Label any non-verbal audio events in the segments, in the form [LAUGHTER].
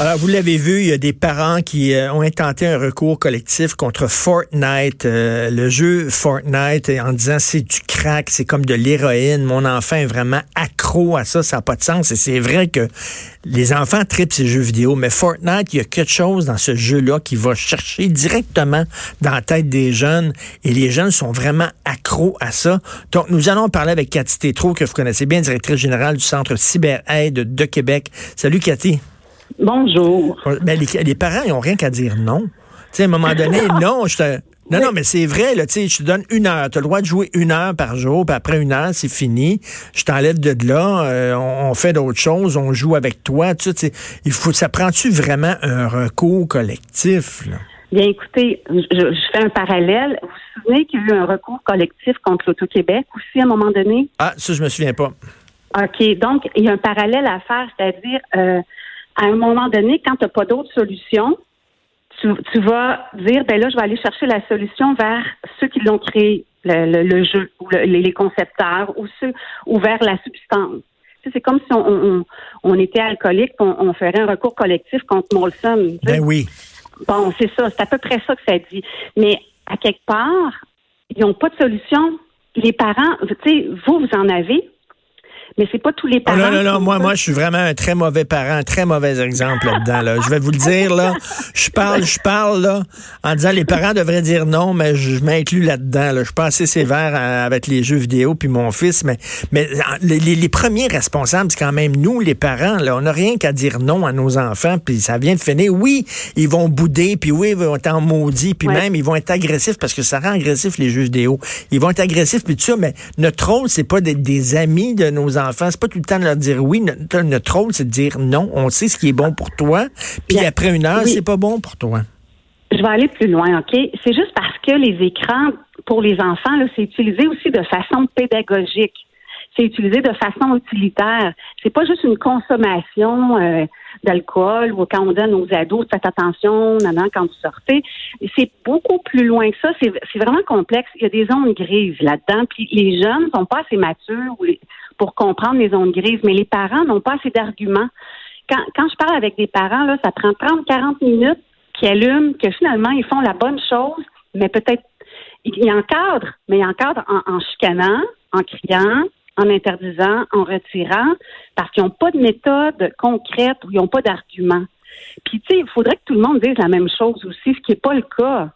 Alors, vous l'avez vu, il y a des parents qui euh, ont intenté un recours collectif contre Fortnite, euh, le jeu Fortnite, en disant c'est du crack, c'est comme de l'héroïne. Mon enfant est vraiment accro à ça, ça n'a pas de sens. Et c'est vrai que les enfants tripent ces jeux vidéo, mais Fortnite, il y a quelque chose dans ce jeu-là qui va chercher directement dans la tête des jeunes et les jeunes sont vraiment accros à ça. Donc, nous allons parler avec Cathy Tétrault, que vous connaissez bien, directrice générale du Centre CyberAide de Québec. Salut, Cathy. Bonjour. Mais les, parents, ils n'ont rien qu'à dire non. Tu sais, à un moment donné, [LAUGHS] non, je te. Non, non, mais c'est vrai, là, tu sais, je te donne une heure. Tu as le droit de jouer une heure par jour, puis après une heure, c'est fini. Je t'enlève de là, euh, on, fait d'autres choses, on joue avec toi. Tu sais, il faut, ça prend-tu vraiment un recours collectif, là? Bien, écoutez, je, fais un parallèle. Vous vous souvenez qu'il y a eu un recours collectif contre l'Auto-Québec aussi à un moment donné? Ah, ça, je me souviens pas. OK. Donc, il y a un parallèle à faire, c'est-à-dire, euh, à un moment donné, quand tu n'as pas d'autre solution, tu, vas dire, ben là, je vais aller chercher la solution vers ceux qui l'ont créé, le, jeu, ou les concepteurs, ou ceux, ou vers la substance. C'est comme si on, était alcoolique, on, on, ferait un recours collectif contre Molson. Ben oui. Bon, c'est ça, c'est à peu près ça que ça dit. Mais à quelque part, ils n'ont pas de solution. Les parents, tu sais, vous, vous en avez, mais c'est pas tous les parents. non, non, non, moi, moi, je suis vraiment un très mauvais parent, un très mauvais exemple là-dedans. Là. Je vais vous le dire, là. Je parle, je parle, là, en disant les parents devraient dire non, mais je m'inclus là-dedans. Là. Je suis pas assez sévère avec les jeux vidéo puis mon fils, mais, mais les, premiers responsables, c'est quand même nous, les parents. Là. On n'a rien qu'à dire non à nos enfants, puis ça vient de finir. Oui, ils vont bouder, puis oui, ils vont être en maudit, puis même, ils vont être agressifs parce que ça rend agressif les jeux vidéo. Ils vont être agressifs, puis tout ça, mais notre rôle, c'est pas d'être des amis de nos enfants enfants. C'est pas tout le temps de leur dire oui. Notre, rôle, c'est de dire non. On sait ce qui est bon pour toi. Puis après une heure, c'est pas bon pour toi. Je vais aller plus loin, OK? C'est juste parce que les écrans, pour les enfants, c'est utilisé aussi de façon pédagogique. C'est utilisé de façon utilitaire. C'est pas juste une consommation euh, d'alcool ou quand on à nos ados, faites attention, maintenant, quand vous sortez. C'est beaucoup plus loin que ça. C'est vraiment complexe. Il y a des zones grises là-dedans. Puis les jeunes sont pas assez matures pour comprendre les zones grises, mais les parents n'ont pas assez d'arguments. Quand, quand je parle avec des parents, là, ça prend 30-40 minutes qui allument, que finalement, ils font la bonne chose, mais peut-être ils encadrent, mais ils encadrent en, chicanant, en criant, en interdisant, en retirant, parce qu'ils n'ont pas de méthode concrète ou ils n'ont pas d'argument. Puis, tu sais, il faudrait que tout le monde dise la même chose aussi, ce qui n'est pas le cas.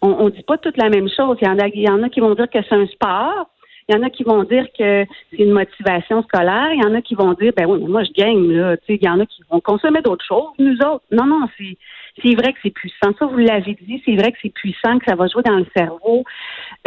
On ne dit pas toute la même chose. Il y, en a, il y en a qui vont dire que c'est un sport, il y en a qui vont dire que c'est une motivation scolaire. Il y en a qui vont dire, ben oui, mais moi, je gagne, là. Tu sais, il y en a qui vont consommer d'autres choses. Nous autres, non, non, c'est, c'est vrai que c'est puissant. Ça, vous l'avez dit, c'est vrai que c'est puissant, que ça va jouer dans le cerveau.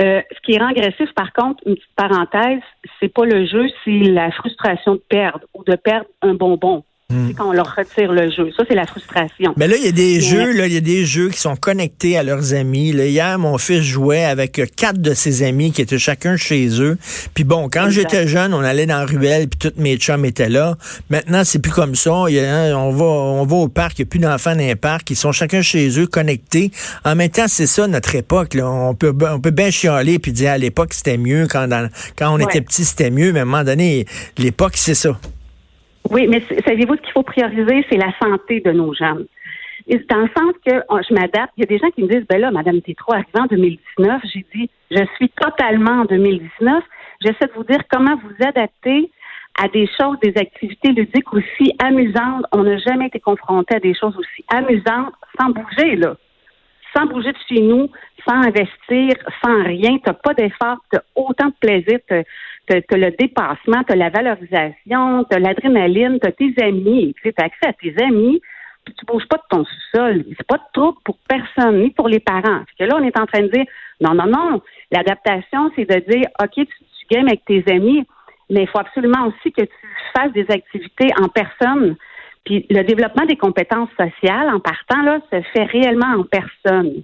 Euh, ce qui rend agressif, par contre, une petite parenthèse, c'est pas le jeu, c'est la frustration de perdre ou de perdre un bonbon. Hmm. Quand on leur retire le jeu. Ça, c'est la frustration. Mais là, il y a des jeux, là, il y a des jeux qui sont connectés à leurs amis. Là, hier, mon fils jouait avec quatre de ses amis qui étaient chacun chez eux. Puis bon, quand j'étais jeune, on allait dans la ruelle, puis tous mes chums étaient là. Maintenant, c'est plus comme ça. Il y a, on va, on va au parc, il n'y a plus d'enfants dans les parcs. Ils sont chacun chez eux, connectés. En même temps, c'est ça notre époque. Là. On peut, on peut bien chialer puis dire à l'époque c'était mieux quand, quand on était petit, c'était mieux. Mais à un moment donné, l'époque, c'est ça. Oui, mais savez-vous ce qu'il faut prioriser, c'est la santé de nos jeunes. Dans le sens que oh, je m'adapte, il y a des gens qui me disent, ben là, Madame Tétro, arrivée en 2019, j'ai dit, je suis totalement en 2019. J'essaie de vous dire comment vous adapter à des choses, des activités ludiques aussi amusantes. On n'a jamais été confronté à des choses aussi amusantes sans bouger, là. Sans bouger de chez nous, sans investir, sans rien. Tu n'as pas d'effort, tu autant de plaisir, tu le dépassement, tu la valorisation, tu l'adrénaline, tu tes amis, tu as accès à tes amis, puis tu bouges pas de ton sous-sol. C'est pas de trouble pour personne, ni pour les parents. Parce que là, on est en train de dire, non, non, non, l'adaptation, c'est de dire, OK, tu, tu games avec tes amis, mais il faut absolument aussi que tu fasses des activités en personne. Puis le développement des compétences sociales, en partant, là, se fait réellement en personne.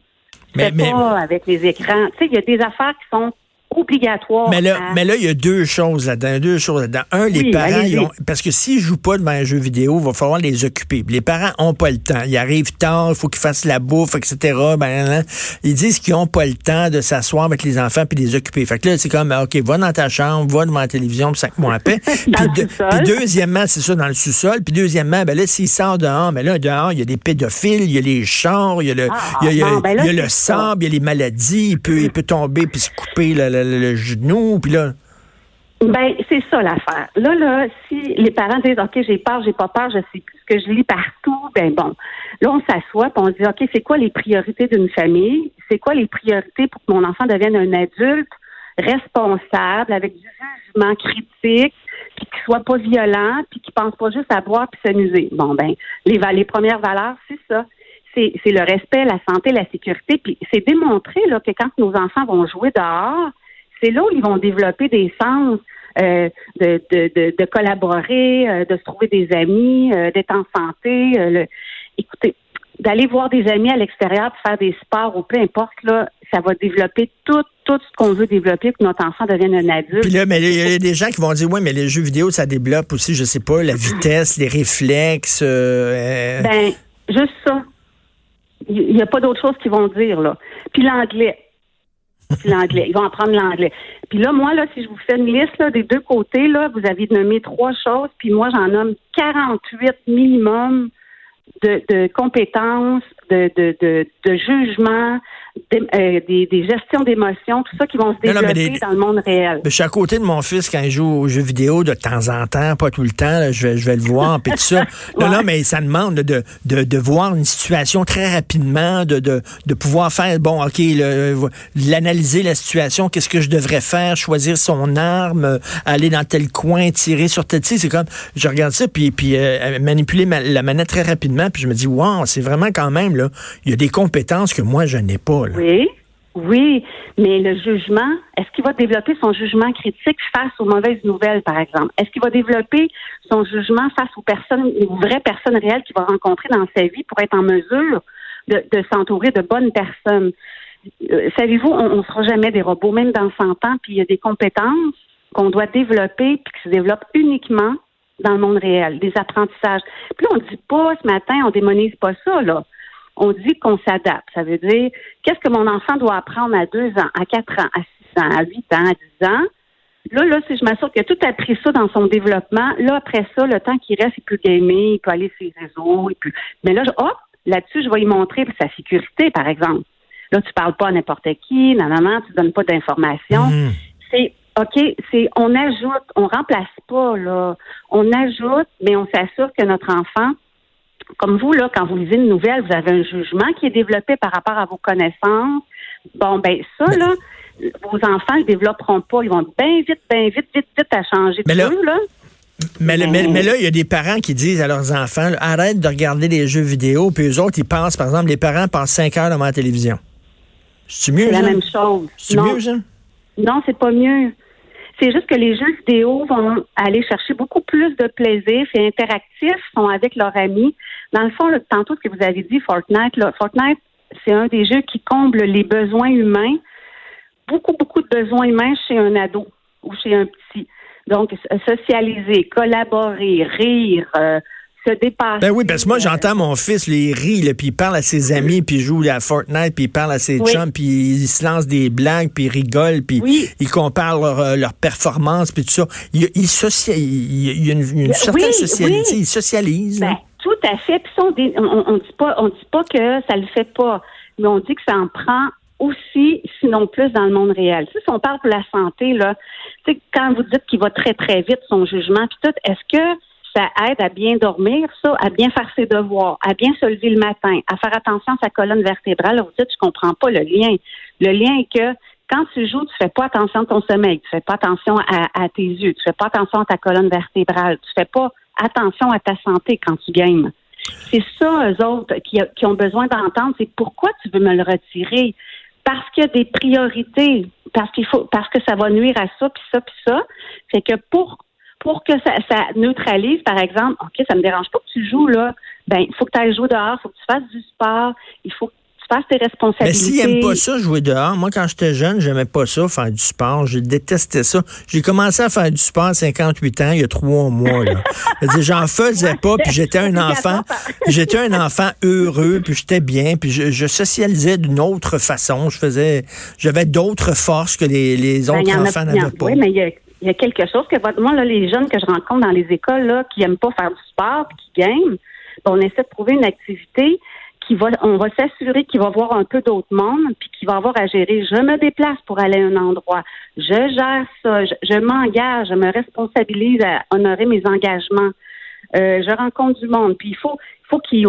Mais, pas avec les écrans. Tu sais, il y a des affaires qui sont obligatoire. Mais là, mais là, il y a deux choses là-dedans. Deux choses là-dedans. Un, les parents, parce que s'ils jouent pas devant un jeu vidéo, il va falloir les occuper. Les parents ont pas le temps. Ils arrivent tard, il faut qu'ils fassent la bouffe, etc. Ben, ils disent qu'ils ont pas le temps de s'asseoir avec les enfants puis les occuper. Fait que là, c'est comme, OK, va dans ta chambre, va devant la télévision, puis cinq mois à [LAUGHS] paix. puis, deuxièmement, c'est ça, dans le sous-sol. Puis deuxièmement, ben là, s'il sort dehors, ben là, dehors, il y a des pédophiles, il y a les chars, il y a le, il y a, ben le sable, il y a les maladies, il peut, il peut tomber puis se couper le, genou, puis là. Ben, c'est ça l'affaire. Là, là, si les parents disent OK, j'ai peur, j'ai pas peur, je sais plus ce que je lis partout, ben bon. Là, on s'assoit et on dit OK, c'est quoi les priorités d'une famille? C'est quoi les priorités pour que mon enfant devienne un adulte responsable, avec du jugement critique, puis qu'il soit pas violent, puis qu'il pense pas juste à boire puis s'amuser? Bon, ben, les, les premières valeurs, c'est ça. C'est, c'est le respect, la santé, la sécurité. Puis c'est démontré là, que quand nos enfants vont jouer dehors, c'est là où ils vont développer des sens euh, de, de, de, collaborer, euh, de se trouver des amis, euh, d'être en santé. écoutez, d'aller voir des amis à l'extérieur pour faire des sports ou peu importe, là, ça va développer tout, tout ce qu'on veut développer pour que notre enfant devienne un adulte. Puis là, mais il y a des gens qui vont dire, oui, mais les jeux vidéo, ça développe aussi, je sais pas, la vitesse, les réflexes. Ben, juste ça. Il n'y a pas d'autre chose qu'ils vont dire, là. Puis l'anglais l'anglais. Ils vont apprendre l'anglais. Puis là, moi, là, si je vous fais une liste là, des deux côtés, là, vous avez nommé trois choses, puis moi, j'en nomme 48 minimum de, de compétences, de, de, de, de jugement, euh, des, des, gestions d'émotions, tout ça qui vont se développer dans le monde réel. Je suis à côté de mon fils quand il joue aux jeux vidéo de temps en temps, pas tout le temps, je, vais, je vais le voir, puis tout ça. [LAUGHS] Non, non, mais ça demande de, de, de voir une situation très rapidement, de, de, de pouvoir faire, bon, OK, l'analyser la situation, qu'est-ce que je devrais faire, choisir son arme, aller dans tel coin, tirer sur tel... C'est comme, je regarde ça, puis, puis euh, manipuler la manette très rapidement, puis je me dis, wow, c'est vraiment quand même, là, il y a des compétences que moi, je n'ai pas. Oui, oui, mais le jugement, est-ce qu'il va développer son jugement critique face aux mauvaises nouvelles, par exemple? Est-ce qu'il va développer son jugement face aux personnes, aux vraies personnes réelles qu'il va rencontrer dans sa vie pour être en mesure de, s'entourer de bonnes personnes? Euh, savez-vous, on ne sera jamais des robots, même dans 100 ans, puis il y a des compétences qu'on doit développer puis qui se développent uniquement dans le monde réel, des apprentissages. Puis là, on ne dit pas ce matin, on démonise pas ça, là on dit qu'on s'adapte. Ça veut dire, qu'est-ce que mon enfant doit apprendre à deux ans, à quatre ans, à six ans, à huit ans, à dix ans? Là, là, si je m'assure qu'il a tout appris ça dans son développement, là, après ça, le temps qu'il reste, il peut gamer, il peut aller sur les réseaux, il peut... Mais là, hop, là-dessus, je vais lui montrer sa sécurité, par exemple. Là, tu parles pas à n'importe qui, non, non, non, tu donnes pas d'informations. Mm-hmm. C'est OK, c'est on ajoute, on remplace pas, là. On ajoute, mais on s'assure que notre enfant comme vous, là, quand vous lisez une nouvelle, vous avez un jugement qui est développé par rapport à vos connaissances. Bon, ben ça, là, vos enfants ne développeront pas. Ils vont bien vite, bien vite, vite, vite à changer mais là, Mais, mais, là, il y a des parents qui disent à leurs enfants, arrête de regarder les jeux vidéo, puis eux autres, ils pensent, par exemple, les parents passent cinq heures devant la télévision. C'est mieux, C'est la même chose. C'est mieux, ça? Non, c'est pas mieux. C'est juste que les jeux vidéo vont aller chercher beaucoup plus de plaisir et interactifs, sont avec leurs amis. Dans le fond, tantôt, ce que vous avez dit, Fortnite, Fortnite, c'est un des jeux qui comble les besoins humains, beaucoup, beaucoup de besoins humains chez un ado ou chez un petit. Donc, socialiser, collaborer, rire, euh, se dépasser. Ben oui, parce que moi, j'entends mon fils, il rit, puis il parle à ses amis, puis il joue à Fortnite, puis il parle à ses chums, puis il se lance des blagues, puis il rigole, puis il compare leur, euh, leur performance, puis tout ça. Il, il, il y a une, certaine socialité, il socialise. Ben, tout à fait. Puis on, on, dit pas, on dit pas que ça le fait pas, mais on dit que ça en prend aussi, sinon plus, dans le monde réel. Si on parle pour la santé, là, quand vous dites qu'il va très, très vite, son jugement, puis tout, est-ce que ça aide à bien dormir, ça, à bien faire ses devoirs, à bien se lever le matin, à faire attention à sa colonne vertébrale. Vous dites, je comprends pas le lien. Le lien est que quand tu joues, tu fais pas attention à ton sommeil, tu fais pas attention à, tes yeux, tu fais pas attention à ta colonne vertébrale, tu fais pas attention à ta santé quand tu games. C'est ça, eux autres, qui, ont besoin d'entendre, c'est pourquoi tu veux me le retirer? Parce qu'il y a des priorités, parce qu'il faut, parce que ça va nuire à ça, puis ça, puis ça. C'est que pour pour que ça, ça, neutralise, par exemple, OK, ça me dérange pas que tu joues, là, ben, il faut que tu ailles jouer dehors, il faut que tu fasses du sport, il faut que tu fasses tes responsabilités. Mais s'ils n'aiment pas ça, jouer dehors, moi, quand j'étais jeune, j'aimais pas ça, faire du sport. Je détestais ça. J'ai commencé à faire du sport à 58 ans, il y a trois mois. Là. [LAUGHS] J'en faisais pas, puis j'étais un enfant. J'étais un enfant heureux, puis j'étais bien, puis je, socialisais d'une autre façon. Je faisais, j'avais d'autres forces que les, les ben, autres enfants n'avaient pas. Oui, mais il y a il y a quelque chose que moi, là, les jeunes que je rencontre dans les écoles là, qui n'aiment pas faire du sport qui game, ben, on essaie de trouver une activité qui va, on va s'assurer qu'il va voir un peu d'autres mondes, puis qu'il va avoir à gérer. Je me déplace pour aller à un endroit. Je gère ça. Je, m'engage. Je me responsabilise à honorer mes engagements. Euh, je rencontre du monde. Puis il faut, faut qu'il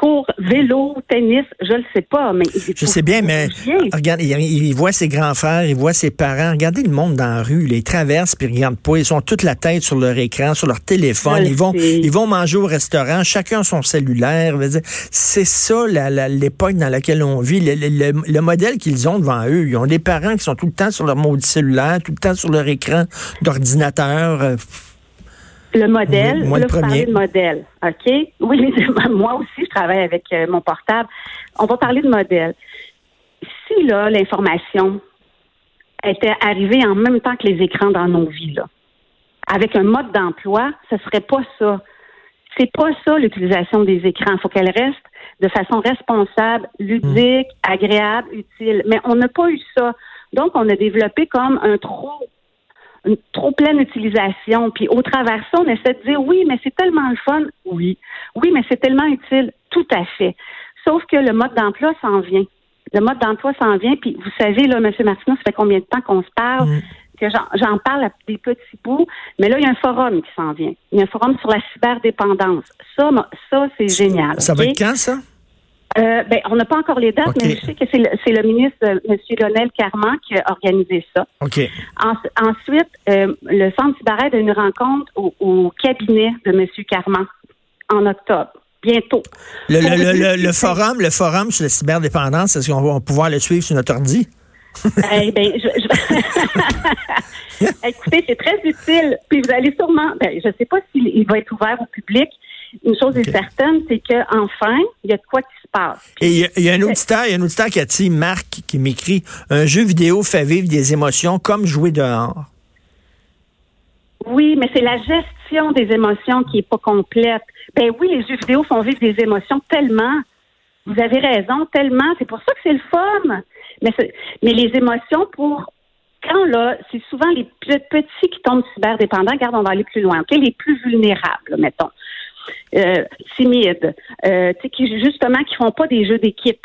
court vélo, tennis, je le sais pas, mais je sais bien, mais regarde, il, voit ses grands frères, il voit ses parents. Regardez le monde dans la rue, ils traversent puis ils regardent pas, ils sont toute la tête sur leur écran, sur leur téléphone, ils vont, ils vont manger au restaurant, chacun son cellulaire. C'est ça l'époque dans laquelle on vit, le, modèle qu'ils ont devant eux. Ils ont des parents qui sont tout le temps sur leur maudit cellulaire, tout le temps sur leur écran d'ordinateur. Le modèle, moi, le premier. de modèle, OK? Oui, [LAUGHS] moi aussi, je travaille avec euh, mon portable. On va parler de modèle. Si, là, l'information était arrivée en même temps que les écrans dans nos vies, là, avec un mode d'emploi, ce serait pas ça. C'est pas ça l'utilisation des écrans. Il faut qu'elle reste de façon responsable, ludique, hmm. agréable, utile. Mais on n'a pas eu ça. Donc, on a développé comme un trop une trop pleine utilisation. Puis au travers ça, on essaie de dire oui, mais c'est tellement le fun. Oui. Oui, mais c'est tellement utile. Tout à fait. Sauf que le mode d'emploi s'en vient. Le mode d'emploi s'en vient. Puis vous savez, là, M. Martineau, ça fait combien de temps qu'on se parle? Mm. que j'en parle à des petits bouts, mais là, il y a un forum qui s'en vient. Il y a un forum sur la cyberdépendance. Ça, ça c'est génial. Ça va être quand, ça? Euh, ben, on n'a pas encore les dates, mais je sais que c'est le, ministre, euh, M. Lionel Carman, qui a organisé ça. OK. ensuite, euh, le Centre Cyber a une rencontre au, cabinet de M. Carman en octobre. Bientôt. Le, forum, le forum sur la cyberdépendance, est-ce qu'on va pouvoir le suivre sur notre ordi? [LAUGHS] eh ben, [LAUGHS] [LAUGHS] Écoutez, c'est très utile. Puis vous allez sûrement, ben, je ne sais pas s'il va être ouvert au public, une chose est certaine, c'est qu'enfin, il y a de quoi qui se passe. Et il y, a un auditeur, il y a un auditeur qui a dit, Marc, qui m'écrit, un jeu vidéo fait vivre des émotions comme jouer dehors. Oui, mais c'est la gestion des émotions qui est pas complète. Ben oui, les jeux vidéo font vivre des émotions tellement. Vous avez raison, tellement. C'est pour ça que c'est le fun. Mais, mais les émotions pour quand là, c'est souvent les petits qui tombent cyberdépendants. Regarde, on va aller plus loin. Les plus vulnérables, mettons euh, timides, euh, qui justement qui font pas des jeux d'équipe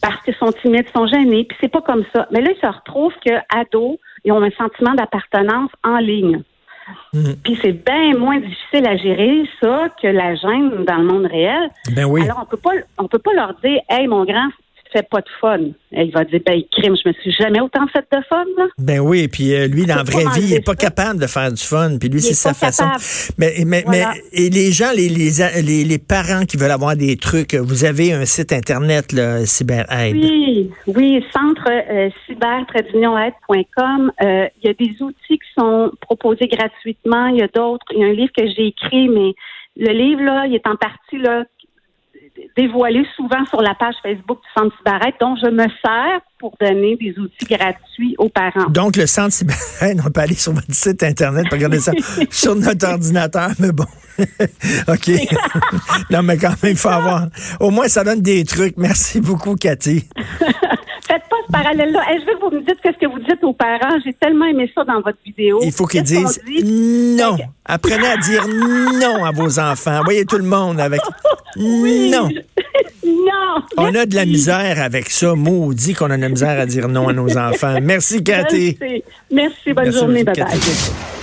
parce qu'ils sont timides, sont gênés, puis c'est pas comme ça. Mais là, ils se retrouvent que ados, ils ont un sentiment d'appartenance en ligne. Mhm. Puis c'est bien moins difficile à gérer ça que la gêne dans le monde réel. Ben oui. Alors on peut pas on peut pas leur dire Hey mon grand, fait pas de fun. il va dire, ben, crime, je me suis jamais autant fait de fun, là. Ben oui, puis euh, lui, dans la vraie vie, il n'est pas capable de faire du fun. Puis lui, c'est sa façon. Mais, mais, mais, et les gens, les, les, les, parents qui veulent avoir des trucs, vous avez un site Internet, là, CyberAide. Oui, oui, centre euh, cyber-aide.com. Euh, il y a des outils qui sont proposés gratuitement. Il y a d'autres. Il y a un livre que j'ai écrit, mais le livre, là, il est en partie, là, dévoilé souvent sur la page Facebook du Centre Cyberette, dont je me sers pour donner des outils gratuits aux parents. Donc, le Centre Cyberette, [LAUGHS] on peut aller sur votre site Internet pour regarder ça [LAUGHS] sur notre ordinateur, mais bon. [LAUGHS] OK. non, mais quand même, il faut avoir. Au moins, ça donne des trucs. Merci beaucoup, Cathy. Ce parallèle-là. je veux que vous me dites ce que vous dites aux parents. J'ai tellement aimé ça dans votre vidéo. Il faut qu'ils disent non. Apprenez à dire non à vos enfants. Voyez tout le monde avec [LAUGHS] non. [LAUGHS] non. On a de la misère avec ça. Maudit qu'on a de la misère à dire non à nos enfants. Merci, Cathy. Merci. Bonne journée. Bye bye.